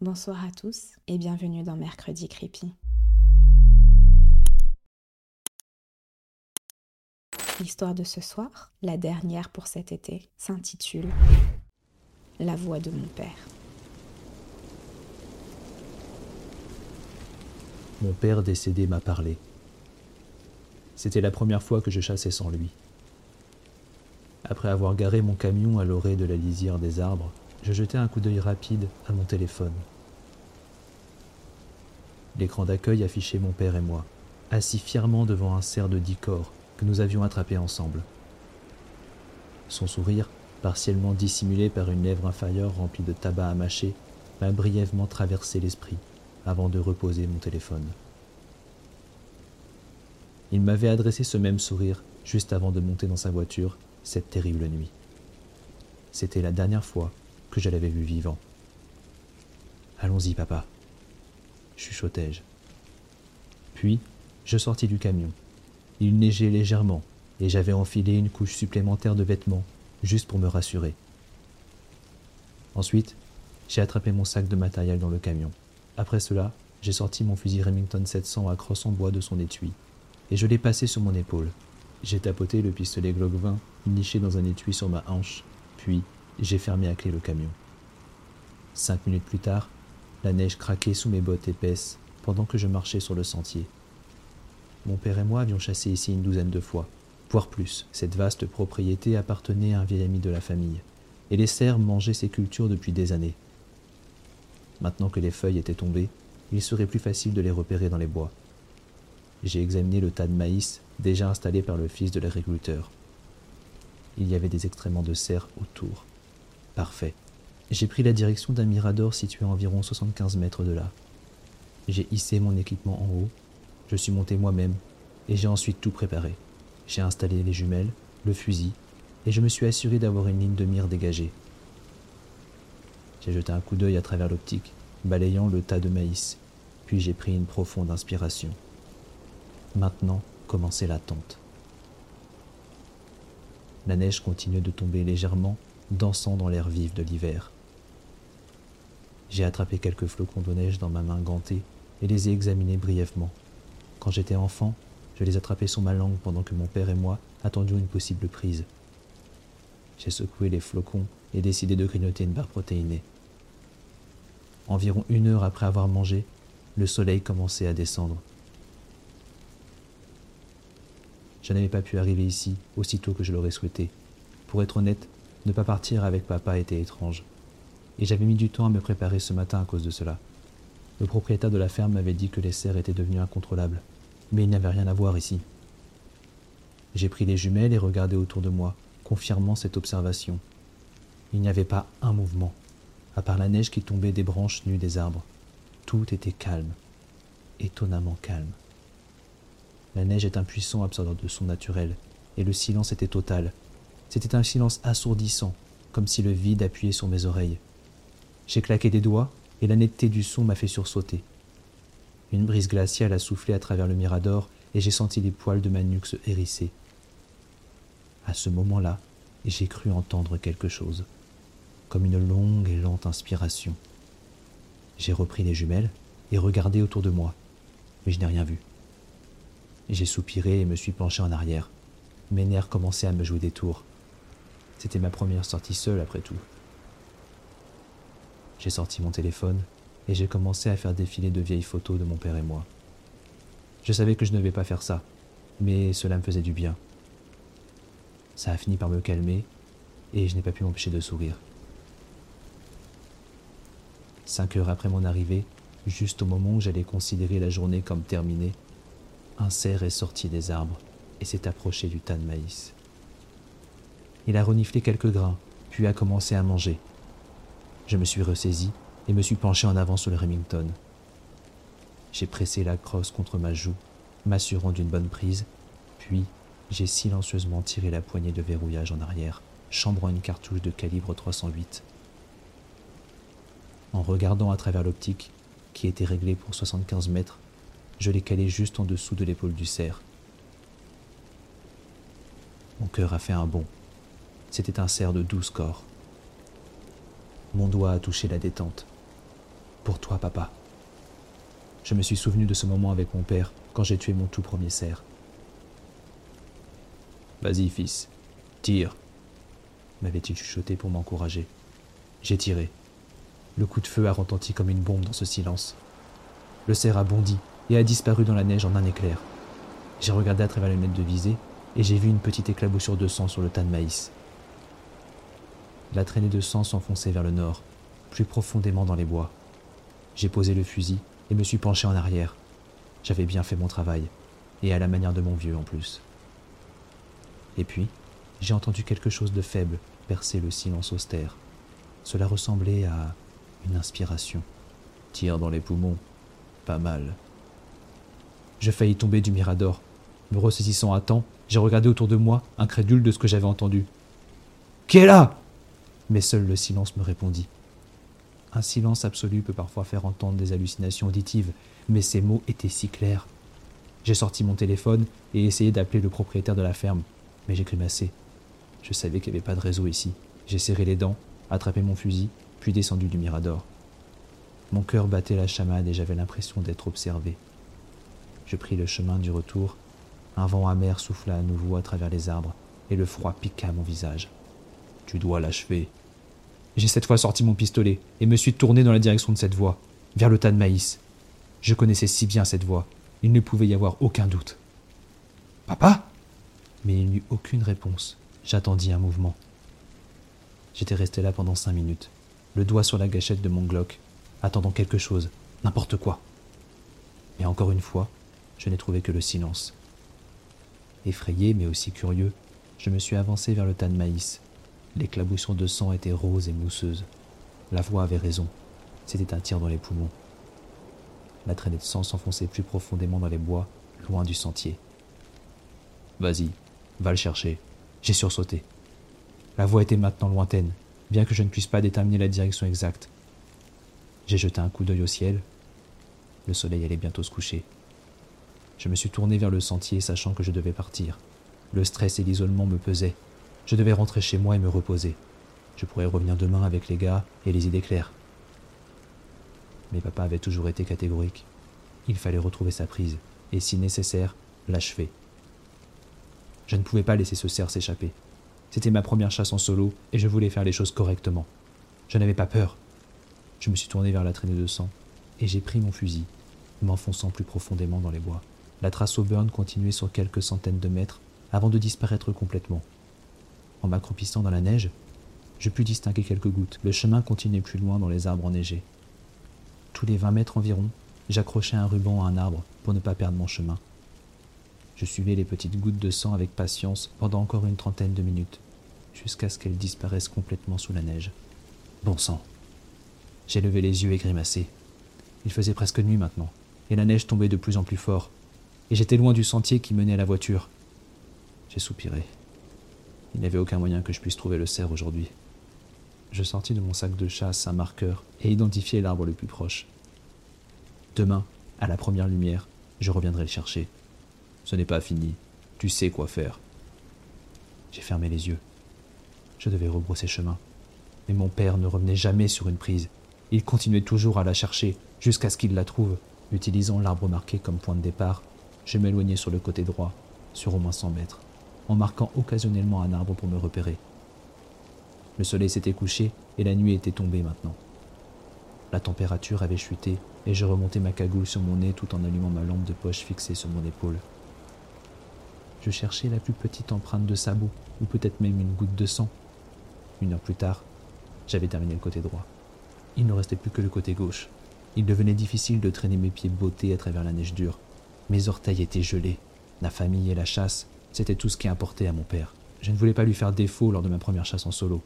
Bonsoir à tous et bienvenue dans Mercredi Creepy. L'histoire de ce soir, la dernière pour cet été, s'intitule La voix de mon père. Mon père décédé m'a parlé. C'était la première fois que je chassais sans lui. Après avoir garé mon camion à l'orée de la lisière des arbres, je jetai un coup d'œil rapide à mon téléphone. L'écran d'accueil affichait mon père et moi, assis fièrement devant un cerf de dix corps que nous avions attrapé ensemble. Son sourire, partiellement dissimulé par une lèvre inférieure remplie de tabac à mâcher, m'a brièvement traversé l'esprit avant de reposer mon téléphone. Il m'avait adressé ce même sourire juste avant de monter dans sa voiture cette terrible nuit. C'était la dernière fois que je l'avais vu vivant. Allons-y, papa, chuchotai-je. Puis, je sortis du camion. Il neigeait légèrement, et j'avais enfilé une couche supplémentaire de vêtements, juste pour me rassurer. Ensuite, j'ai attrapé mon sac de matériel dans le camion. Après cela, j'ai sorti mon fusil Remington 700 à crosse en bois de son étui, et je l'ai passé sur mon épaule. J'ai tapoté le pistolet Glock 20 niché dans un étui sur ma hanche, puis j'ai fermé à clé le camion. Cinq minutes plus tard, la neige craquait sous mes bottes épaisses pendant que je marchais sur le sentier. Mon père et moi avions chassé ici une douzaine de fois, voire plus. Cette vaste propriété appartenait à un vieil ami de la famille, et les cerfs mangeaient ses cultures depuis des années. Maintenant que les feuilles étaient tombées, il serait plus facile de les repérer dans les bois. J'ai examiné le tas de maïs déjà installé par le fils de l'agriculteur. Il y avait des excréments de cerf autour. Parfait. J'ai pris la direction d'un mirador situé à environ 75 mètres de là. J'ai hissé mon équipement en haut, je suis monté moi-même, et j'ai ensuite tout préparé. J'ai installé les jumelles, le fusil, et je me suis assuré d'avoir une ligne de mire dégagée. J'ai jeté un coup d'œil à travers l'optique, balayant le tas de maïs, puis j'ai pris une profonde inspiration. Maintenant commençait l'attente. La neige continuait de tomber légèrement, dansant dans l'air vif de l'hiver. J'ai attrapé quelques flocons de neige dans ma main gantée et les ai examinés brièvement. Quand j'étais enfant, je les attrapais sur ma langue pendant que mon père et moi attendions une possible prise. J'ai secoué les flocons et décidé de grignoter une barre protéinée. Environ une heure après avoir mangé, le soleil commençait à descendre. Je n'avais pas pu arriver ici aussitôt que je l'aurais souhaité. Pour être honnête, ne pas partir avec papa était étrange. Et j'avais mis du temps à me préparer ce matin à cause de cela. Le propriétaire de la ferme m'avait dit que les cerfs étaient devenus incontrôlables, mais il n'y avait rien à voir ici. J'ai pris les jumelles et regardé autour de moi, confirmant cette observation. Il n'y avait pas un mouvement, à part la neige qui tombait des branches nues des arbres. Tout était calme, étonnamment calme. La neige est un puissant absorbeur de son naturel, et le silence était total. C'était un silence assourdissant, comme si le vide appuyait sur mes oreilles. J'ai claqué des doigts, et la netteté du son m'a fait sursauter. Une brise glaciale a soufflé à travers le mirador, et j'ai senti les poils de ma nuque se hérisser. À ce moment-là, j'ai cru entendre quelque chose, comme une longue et lente inspiration. J'ai repris les jumelles et regardé autour de moi, mais je n'ai rien vu. J'ai soupiré et me suis penché en arrière. Mes nerfs commençaient à me jouer des tours. C'était ma première sortie seule après tout. J'ai sorti mon téléphone et j'ai commencé à faire défiler de vieilles photos de mon père et moi. Je savais que je ne devais pas faire ça, mais cela me faisait du bien. Ça a fini par me calmer et je n'ai pas pu m'empêcher de sourire. Cinq heures après mon arrivée, juste au moment où j'allais considérer la journée comme terminée, un cerf est sorti des arbres et s'est approché du tas de maïs. Il a reniflé quelques grains, puis a commencé à manger. Je me suis ressaisi et me suis penché en avant sur le Remington. J'ai pressé la crosse contre ma joue, m'assurant d'une bonne prise, puis j'ai silencieusement tiré la poignée de verrouillage en arrière, chambrant une cartouche de calibre 308. En regardant à travers l'optique, qui était réglée pour 75 mètres, je l'ai calé juste en dessous de l'épaule du cerf. Mon cœur a fait un bond. C'était un cerf de douze corps. Mon doigt a touché la détente. pour toi, papa. Je me suis souvenu de ce moment avec mon père quand j'ai tué mon tout premier cerf. Vas-y, fils, tire, m'avait-il chuchoté pour m'encourager. J'ai tiré. Le coup de feu a retenti comme une bombe dans ce silence. Le cerf a bondi et a disparu dans la neige en un éclair. J'ai regardé à travers les lunettes de visée et j'ai vu une petite éclaboussure de sang sur le tas de maïs. La traînée de sang s'enfonçait vers le nord, plus profondément dans les bois. J'ai posé le fusil et me suis penché en arrière. J'avais bien fait mon travail, et à la manière de mon vieux en plus. Et puis, j'ai entendu quelque chose de faible percer le silence austère. Cela ressemblait à une inspiration. Tire dans les poumons. Pas mal. Je faillis tomber du mirador. Me ressaisissant à temps, j'ai regardé autour de moi, incrédule de ce que j'avais entendu. Qui est là? Mais seul le silence me répondit. Un silence absolu peut parfois faire entendre des hallucinations auditives, mais ces mots étaient si clairs. J'ai sorti mon téléphone et essayé d'appeler le propriétaire de la ferme, mais j'ai grimacé. Je savais qu'il n'y avait pas de réseau ici. J'ai serré les dents, attrapé mon fusil, puis descendu du mirador. Mon cœur battait la chamade et j'avais l'impression d'être observé. Je pris le chemin du retour. Un vent amer souffla à nouveau à travers les arbres et le froid piqua mon visage. Tu dois l'achever. J'ai cette fois sorti mon pistolet et me suis tourné dans la direction de cette voie, vers le tas de maïs. Je connaissais si bien cette voie, il ne pouvait y avoir aucun doute. Papa? Mais il n'y eut aucune réponse. J'attendis un mouvement. J'étais resté là pendant cinq minutes, le doigt sur la gâchette de mon Glock, attendant quelque chose, n'importe quoi. Et encore une fois, je n'ai trouvé que le silence. Effrayé mais aussi curieux, je me suis avancé vers le tas de maïs. L'éclaboussure de sang était rose et mousseuse. La voix avait raison. C'était un tir dans les poumons. La traînée de sang s'enfonçait plus profondément dans les bois, loin du sentier. Vas-y, va le chercher. J'ai sursauté. La voix était maintenant lointaine, bien que je ne puisse pas déterminer la direction exacte. J'ai jeté un coup d'œil au ciel. Le soleil allait bientôt se coucher. Je me suis tourné vers le sentier, sachant que je devais partir. Le stress et l'isolement me pesaient. Je devais rentrer chez moi et me reposer. Je pourrais revenir demain avec les gars et les idées claires. Mais papa avait toujours été catégorique. Il fallait retrouver sa prise, et si nécessaire, l'achever. Je ne pouvais pas laisser ce cerf s'échapper. C'était ma première chasse en solo, et je voulais faire les choses correctement. Je n'avais pas peur. Je me suis tourné vers la traînée de sang, et j'ai pris mon fusil, m'enfonçant plus profondément dans les bois. La trace au burn continuait sur quelques centaines de mètres avant de disparaître complètement. En m'accroupissant dans la neige, je pus distinguer quelques gouttes. Le chemin continuait plus loin dans les arbres enneigés. Tous les vingt mètres environ, j'accrochais un ruban à un arbre pour ne pas perdre mon chemin. Je suivais les petites gouttes de sang avec patience pendant encore une trentaine de minutes, jusqu'à ce qu'elles disparaissent complètement sous la neige. Bon sang. J'ai levé les yeux et grimacé. Il faisait presque nuit maintenant, et la neige tombait de plus en plus fort, et j'étais loin du sentier qui menait à la voiture. J'ai soupiré. Il n'y avait aucun moyen que je puisse trouver le cerf aujourd'hui. Je sortis de mon sac de chasse un marqueur et identifiai l'arbre le plus proche. Demain, à la première lumière, je reviendrai le chercher. Ce n'est pas fini. Tu sais quoi faire. J'ai fermé les yeux. Je devais rebrousser chemin. Mais mon père ne revenait jamais sur une prise. Il continuait toujours à la chercher jusqu'à ce qu'il la trouve. Utilisant l'arbre marqué comme point de départ, je m'éloignais sur le côté droit, sur au moins 100 mètres, en marquant occasionnellement un arbre pour me repérer. Le soleil s'était couché et la nuit était tombée maintenant. La température avait chuté et je remontais ma cagoule sur mon nez tout en allumant ma lampe de poche fixée sur mon épaule. Je cherchais la plus petite empreinte de sabot, ou peut-être même une goutte de sang. Une heure plus tard, j'avais terminé le côté droit. Il ne restait plus que le côté gauche. Il devenait difficile de traîner mes pieds bottés à travers la neige dure. Mes orteils étaient gelés. La famille et la chasse, c'était tout ce qui importait à mon père. Je ne voulais pas lui faire défaut lors de ma première chasse en solo.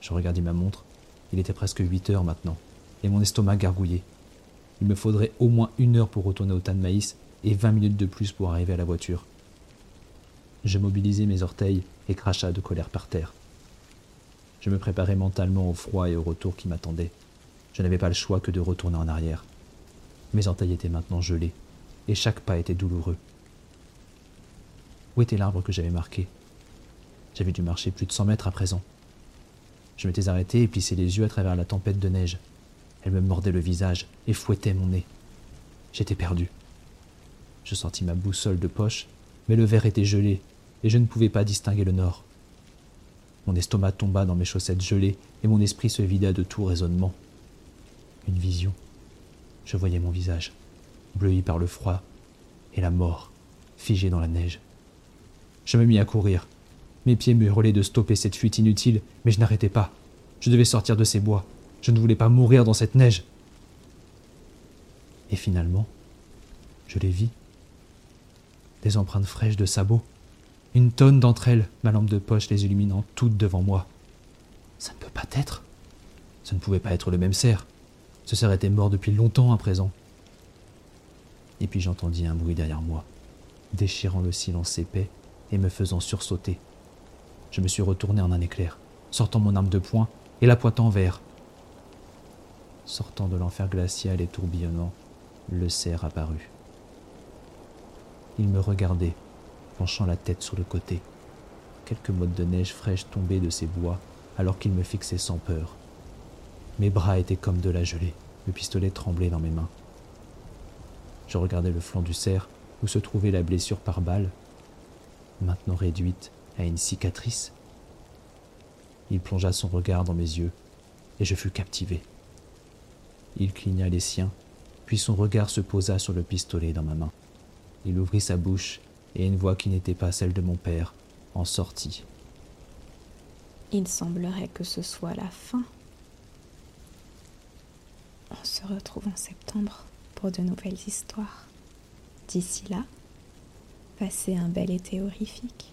Je regardais ma montre. Il était presque 8 heures maintenant, et mon estomac gargouillait. Il me faudrait au moins une heure pour retourner au tas de maïs et 20 minutes de plus pour arriver à la voiture. Je mobilisais mes orteils et cracha de colère par terre. Je me préparais mentalement au froid et au retour qui m'attendait. Je n'avais pas le choix que de retourner en arrière. Mes orteils étaient maintenant gelés, et chaque pas était douloureux. Où était l'arbre que j'avais marqué? J'avais dû marcher plus de cent mètres à présent. Je m'étais arrêté et plissé les yeux à travers la tempête de neige. Elle me mordait le visage et fouettait mon nez. J'étais perdu. Je sortis ma boussole de poche, mais le verre était gelé et je ne pouvais pas distinguer le nord. Mon estomac tomba dans mes chaussettes gelées et mon esprit se vida de tout raisonnement. Une vision. Je voyais mon visage, bleui par le froid et la mort, figé dans la neige. Je me mis à courir. Mes pieds me hurlaient de stopper cette fuite inutile, mais je n'arrêtais pas. Je devais sortir de ces bois. Je ne voulais pas mourir dans cette neige. Et finalement, je les vis. Des empreintes fraîches de sabots. Une tonne d'entre elles, ma lampe de poche les illuminant toutes devant moi. Ça ne peut pas être. Ça ne pouvait pas être le même cerf. Ce cerf était mort depuis longtemps à présent. Et puis j'entendis un bruit derrière moi, déchirant le silence épais et me faisant sursauter. Je me suis retourné en un éclair, sortant mon arme de poing et la pointant vers. Sortant de l'enfer glacial et tourbillonnant, le cerf apparut. Il me regardait, penchant la tête sur le côté. Quelques mottes de neige fraîche tombaient de ses bois alors qu'il me fixait sans peur. Mes bras étaient comme de la gelée, le pistolet tremblait dans mes mains. Je regardais le flanc du cerf où se trouvait la blessure par balle, maintenant réduite à une cicatrice. Il plongea son regard dans mes yeux et je fus captivé. Il cligna les siens, puis son regard se posa sur le pistolet dans ma main. Il ouvrit sa bouche et une voix qui n'était pas celle de mon père en sortit. Il semblerait que ce soit la fin. On se retrouve en septembre pour de nouvelles histoires. D'ici là, passez un bel été horrifique.